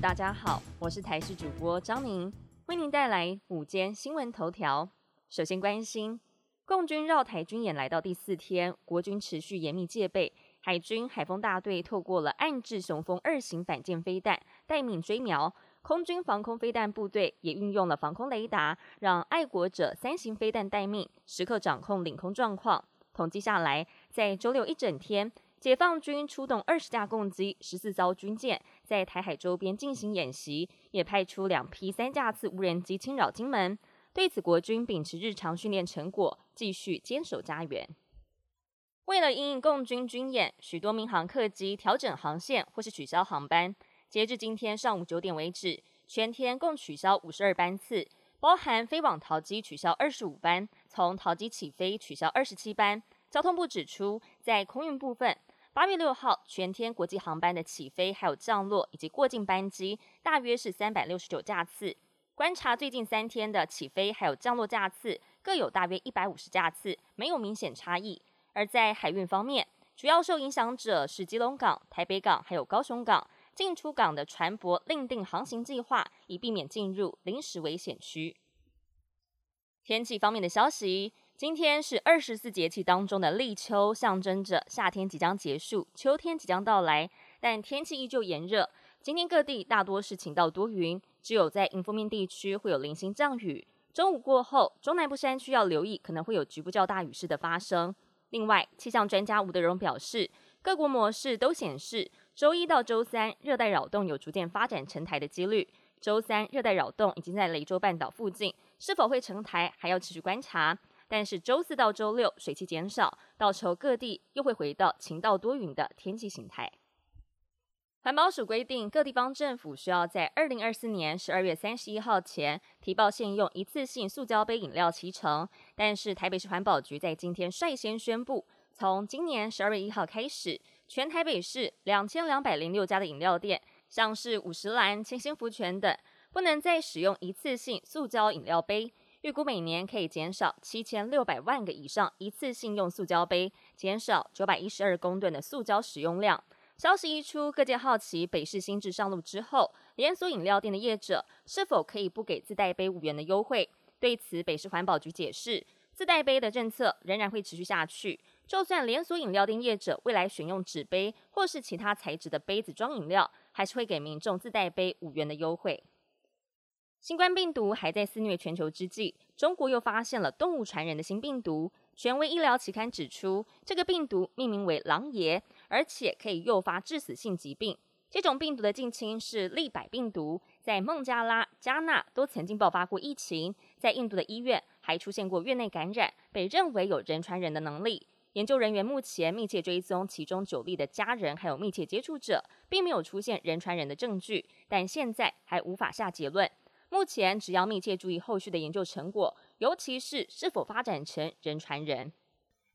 大家好，我是台视主播张宁，为您带来午间新闻头条。首先关心，共军绕台军演来到第四天，国军持续严密戒备，海军海风大队透过了暗制雄风二型反舰飞弹待命追瞄，空军防空飞弹部队也运用了防空雷达，让爱国者三型飞弹待命，时刻掌控领空状况。统计下来，在周六一整天。解放军出动二十架共机、十四艘军舰，在台海周边进行演习，也派出两批三架次无人机侵扰金门。对此，国军秉持日常训练成果，继续坚守家园。为了应应共军军演，许多民航客机调整航线或是取消航班。截至今天上午九点为止，全天共取消五十二班次，包含飞往桃机取消二十五班，从桃机起飞取消二十七班。交通部指出，在空运部分。八月六号，全天国际航班的起飞、还有降落以及过境班机，大约是三百六十九架次。观察最近三天的起飞还有降落架次，各有大约一百五十架次，没有明显差异。而在海运方面，主要受影响者是基隆港、台北港还有高雄港，进出港的船舶另定航行计划，以避免进入临时危险区。天气方面的消息。今天是二十四节气当中的立秋，象征着夏天即将结束，秋天即将到来。但天气依旧炎热。今天各地大多是晴到多云，只有在迎风面地区会有零星降雨。中午过后，中南部山区要留意可能会有局部较大雨势的发生。另外，气象专家吴德荣表示，各国模式都显示，周一到周三热带扰动有逐渐发展成台的几率。周三热带扰动已经在雷州半岛附近，是否会成台还要持续观察。但是周四到周六水汽减少，到时候各地又会回到晴到多云的天气形态。环保署规定，各地方政府需要在二零二四年十二月三十一号前提报现用一次性塑胶杯饮料提成。但是台北市环保局在今天率先宣布，从今年十二月一号开始，全台北市两千两百零六家的饮料店，像是五十岚、清新福泉等，不能再使用一次性塑胶饮料杯。预估每年可以减少七千六百万个以上一次性用塑胶杯，减少九百一十二公吨的塑胶使用量。消息一出，各界好奇北市新制上路之后，连锁饮料店的业者是否可以不给自带杯五元的优惠？对此，北市环保局解释，自带杯的政策仍然会持续下去。就算连锁饮料店业者未来选用纸杯或是其他材质的杯子装饮料，还是会给民众自带杯五元的优惠。新冠病毒还在肆虐全球之际，中国又发现了动物传人的新病毒。权威医疗期刊指出，这个病毒命名为“狼爷”，而且可以诱发致死性疾病。这种病毒的近亲是利百病毒，在孟加拉、加纳都曾经爆发过疫情，在印度的医院还出现过院内感染，被认为有人传人的能力。研究人员目前密切追踪其中九例的家人还有密切接触者，并没有出现人传人的证据，但现在还无法下结论。目前只要密切注意后续的研究成果，尤其是是否发展成人传人。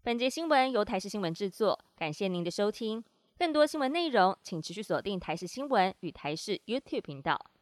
本节新闻由台视新闻制作，感谢您的收听。更多新闻内容，请持续锁定台视新闻与台视 YouTube 频道。